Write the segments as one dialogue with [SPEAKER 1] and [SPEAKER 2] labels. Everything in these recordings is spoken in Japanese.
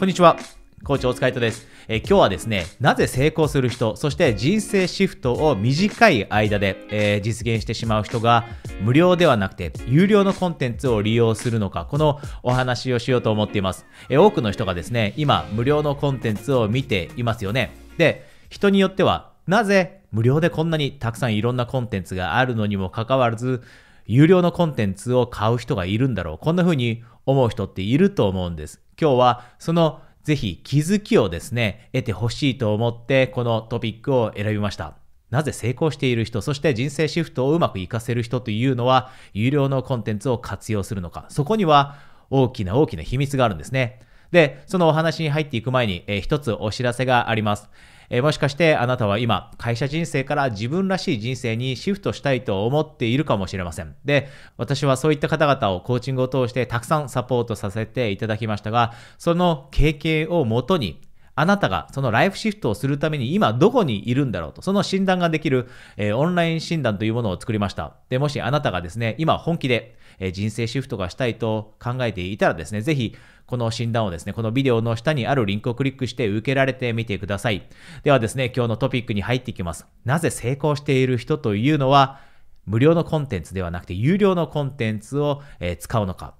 [SPEAKER 1] こんにちは。コーチ大塚イトです、え今日はですね、なぜ成功する人、そして人生シフトを短い間で、えー実現してしまう人が無料ではなくて有料のコンテンツを利用するのか、このお話をしようと思っています。え多くの人がですね、今無料のコンテンツを見ていますよね。で、人によってはなぜ無料でこんなにたくさんいろんなコンテンツがあるのにもかかわらず、有料のコンテンツを買う人がいるんだろう。こんな風に思う人っていると思うんです。今日はそのぜひ気づきをですね、得てほしいと思ってこのトピックを選びました。なぜ成功している人、そして人生シフトをうまく活かせる人というのは、有料のコンテンツを活用するのか。そこには大きな大きな秘密があるんですね。で、そのお話に入っていく前に、えー一つお知らせがあります。えーもしかしてあなたは今、会社人生から自分らしい人生にシフトしたいと思っているかもしれません。で、私はそういった方々をコーチングを通してたくさんサポートさせていただきましたが、その経験をもとに、あなたがそのライフシフトをするために今どこにいるんだろうと、その診断ができる、えーオンライン診断というものを作りました。で、もしあなたがですね、今本気で、えー人生シフトがしたいと考えていたらですね、ぜひこの診断をですね、このビデオの下にあるリンクをクリックして受けられてみてください。ではですね、今日のトピックに入っていきます。なぜ成功している人というのは、無料のコンテンツではなくて有料のコンテンツを、えー使うのか。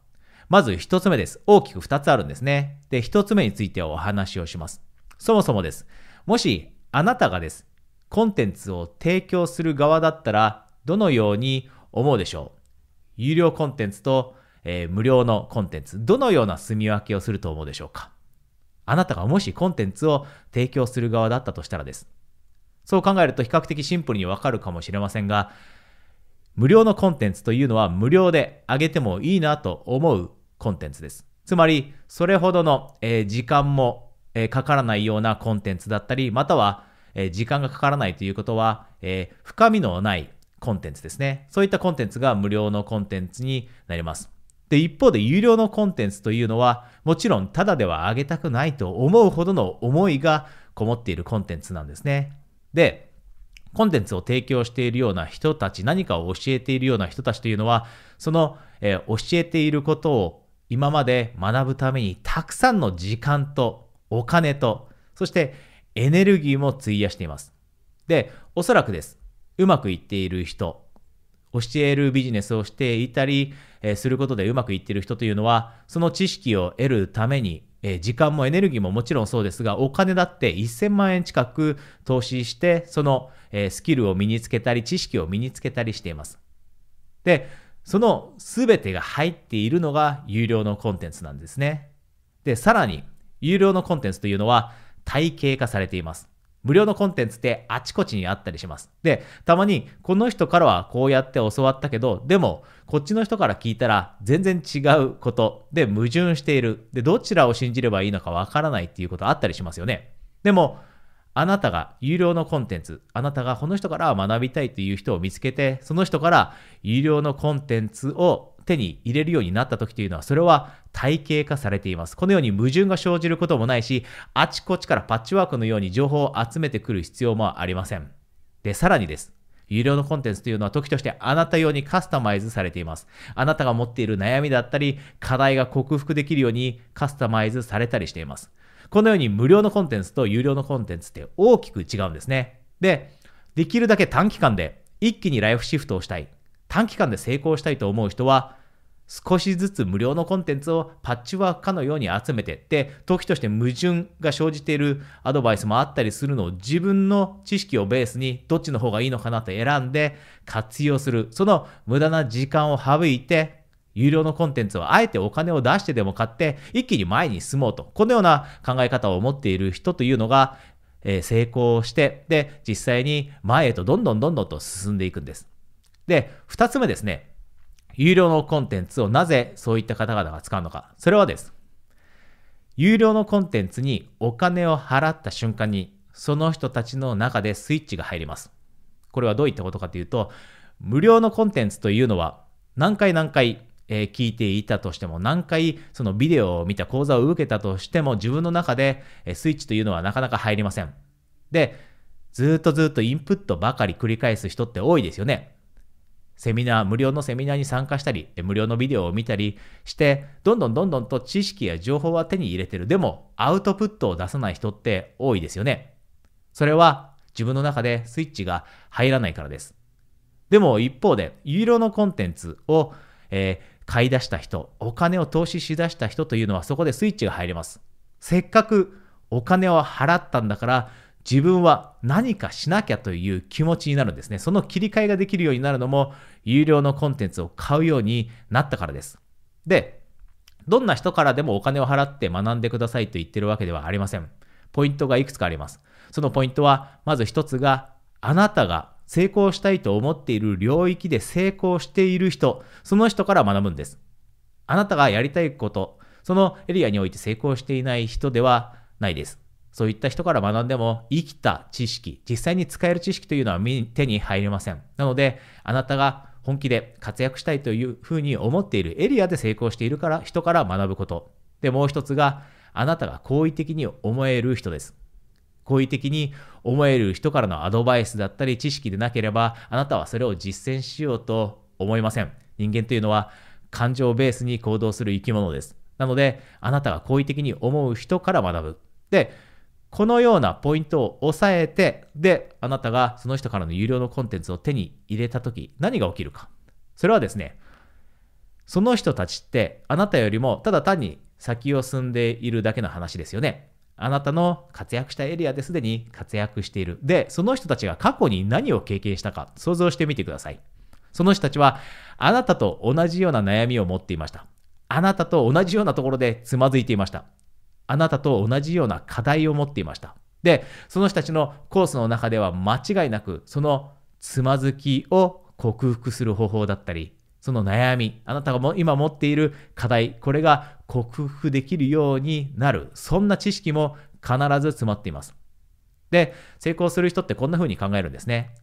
[SPEAKER 1] まず一つ目です。大きく二つあるんですね。で、一つ目についてお話をします。そもそもです。もしあなたがです、コンテンツを提供する側だったら、どのように思うでしょう？有料コンテンツと、えー無料のコンテンツ、どのような住み分けをすると思うでしょうか？あなたがもしコンテンツを提供する側だったとしたらです。そう考えると比較的シンプルにわかるかもしれませんが、無料のコンテンツというのは無料で上げてもいいなと思うコンテンツです。つまり、それほどの、えー時間も、えかからないようなコンテンツだったり、または、え時間がかからないということは、え深みのないコンテンツですね。そういったコンテンツが無料のコンテンツになります。で、一方で有料のコンテンツというのは、もちろんただでは上げたくないと思うほどの思いがこもっているコンテンツなんですね。で、コンテンツを提供しているような人たち、何かを教えているような人たちというのは、その、えー教えていることを今まで学ぶためにたくさんの時間とお金と、そしてエネルギーも費やしています。で、おそらくです。うまくいっている人、教えるビジネスをしていたり、えーすることでうまくいっている人というのは、その知識を得るために、えー時間もエネルギーももちろんそうですが、お金だって1000万円近く投資して、その、えースキルを身につけたり、知識を身につけたりしています。で、その全てが入っているのが有料のコンテンツなんですね。で、さらに、有料のコンテンツというのは体系化されています。無料のコンテンツってあちこちにあったりします。で、たまにこの人からはこうやって教わったけど、でもこっちの人から聞いたら全然違うことで矛盾している。で、どちらを信じればいいのかわからないっていうことあったりしますよね。でも、あなたが有料のコンテンツ、あなたがこの人から学びたいという人を見つけて、その人から有料のコンテンツを手に入れるようになった時というのは、それは体系化されています。このように矛盾が生じることもないし、あちこちからパッチワークのように情報を集めてくる必要もありません。で、さらにです。有料のコンテンツというのは時としてあなた用にカスタマイズされています。あなたが持っている悩みだったり、課題が克服できるようにカスタマイズされたりしています。このように無料のコンテンツと有料のコンテンツって大きく違うんですね。で、できるだけ短期間で一気にライフシフトをしたい。短期間で成功したいと思う人は、少しずつ無料のコンテンツをパッチワークかのように集めてって、時として矛盾が生じているアドバイスもあったりするのを自分の知識をベースにどっちの方がいいのかなと選んで活用する。その無駄な時間を省いて、有料のコンテンツをあえてお金を出してでも買って一気に前に進もうと。このような考え方を持っている人というのが、えー成功して、で、実際に前へとどんどんどんどんと進んでいくんです。で、二つ目ですね。有料のコンテンツをなぜそういった方々が使うのか。それはです。有料のコンテンツにお金を払った瞬間に、その人たちの中でスイッチが入ります。これはどういったことかというと、無料のコンテンツというのは、何回何回、えー聞いていたとしても、何回そのビデオを見た講座を受けたとしても、自分の中でえースイッチというのはなかなか入りません。で、ずっとずっとインプットばかり繰り返す人って多いですよね。セミナー、無料のセミナーに参加したり、無料のビデオを見たりして、どんどんどんどんと知識や情報は手に入れてる。でも、アウトプットを出さない人って多いですよね。それは自分の中でスイッチが入らないからです。でも一方で、有料のコンテンツを、えー、買い出した人、お金を投資しだした人というのはそこでスイッチが入ります。せっかくお金を払ったんだから、自分は何かしなきゃという気持ちになるんですね。その切り替えができるようになるのも、有料のコンテンツを買うようになったからです。で、どんな人からでもお金を払って学んでくださいと言ってるわけではありません。ポイントがいくつかあります。そのポイントは、まず一つが、あなたが成功したいと思っている領域で成功している人、その人から学ぶんです。あなたがやりたいこと、そのエリアにおいて成功していない人ではないです。そういった人から学んでも生きた知識、実際に使える知識というのは手に入りません。なので、あなたが本気で活躍したいというふうに思っているエリアで成功しているから人から学ぶこと。で、もう一つが、あなたが好意的に思える人です。好意的に思える人からのアドバイスだったり知識でなければ、あなたはそれを実践しようと思いません。人間というのは感情をベースに行動する生き物です。なので、あなたが好意的に思う人から学ぶ。で、このようなポイントを押さえて、で、あなたがその人からの有料のコンテンツを手に入れたとき、何が起きるか。それはですね、その人たちってあなたよりもただ単に先を進んでいるだけの話ですよね。あなたの活躍したエリアですでに活躍している。で、その人たちが過去に何を経験したか想像してみてください。その人たちはあなたと同じような悩みを持っていました。あなたと同じようなところでつまずいていました。あなたと同じような課題を持っていました。で、その人たちのコースの中では間違いなく、そのつまずきを克服する方法だったり、その悩み、あなたが今持っている課題、これが克服できるようになる、そんな知識も必ず詰まっています。で、成功する人ってこんな風に考えるんですね。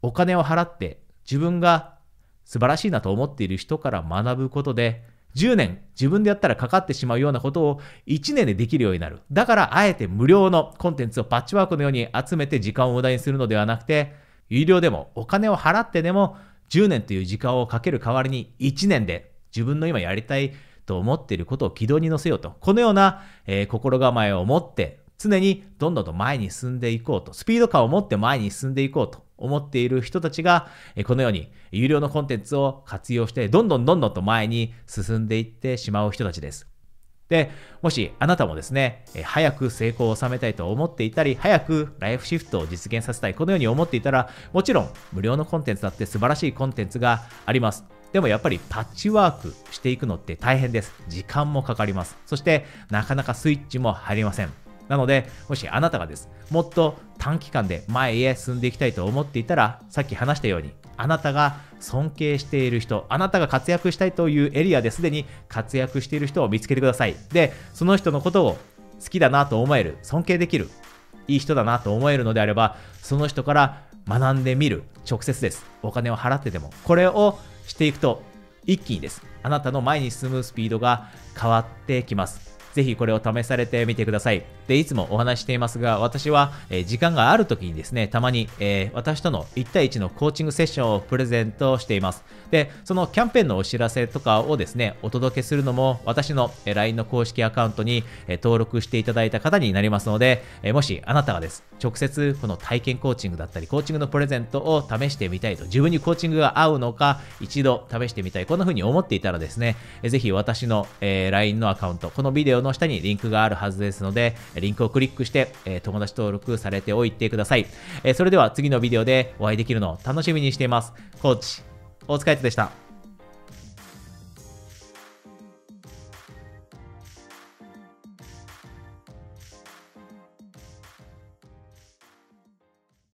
[SPEAKER 1] お金を払って自分が素晴らしいなと思っている人から学ぶことで、10年自分でやったらかかってしまうようなことを1年でできるようになる。だからあえて無料のコンテンツをパッチワークのように集めて時間を無駄にするのではなくて、有料でもお金を払ってでも10年という時間をかける代わりに1年で自分の今やりたいと思っていることを軌道に乗せようと。このような、えー、心構えを持って常にどんどんと前に進んでいこうと。スピード感を持って前に進んでいこうと。思っている人たちが、このように有料のコンテンツを活用して、どんどんどんどんと前に進んでいってしまう人たちです。で、もしあなたもですね、早く成功を収めたいと思っていたり、早くライフシフトを実現させたい、このように思っていたら、もちろん無料のコンテンツだって素晴らしいコンテンツがあります。でもやっぱりパッチワークしていくのって大変です。時間もかかります。そしてなかなかスイッチも入りません。なので、もしあなたがです、もっと短期間で前へ進んでいきたいと思っていたら、さっき話したように、あなたが尊敬している人、あなたが活躍したいというエリアですでに活躍している人を見つけてください。で、その人のことを好きだなと思える、尊敬できる、いい人だなと思えるのであれば、その人から学んでみる、直接です。お金を払ってでも。これをしていくと、一気にです。あなたの前に進むスピードが変わってきます。ぜひこれを試されてみてください。で、いつもお話していますが、私は、え時間がある時にですね、たまに、えー、私との1対1のコーチングセッションをプレゼントしています。で、そのキャンペーンのお知らせとかをですね、お届けするのも、私の LINE の公式アカウントに登録していただいた方になりますので、もしあなたがです、直接この体験コーチングだったり、コーチングのプレゼントを試してみたいと、自分にコーチングが合うのか、一度試してみたい、こんな風に思っていたらですね、ぜひ私のえ LINE のアカウント、このビデオのの下にリンクがあるはずですので、リンクをクリックして、え友達登録されておいてください。えそれでは次のビデオでお会いできるのを楽しみにしています。コーチ、大塚悦でした。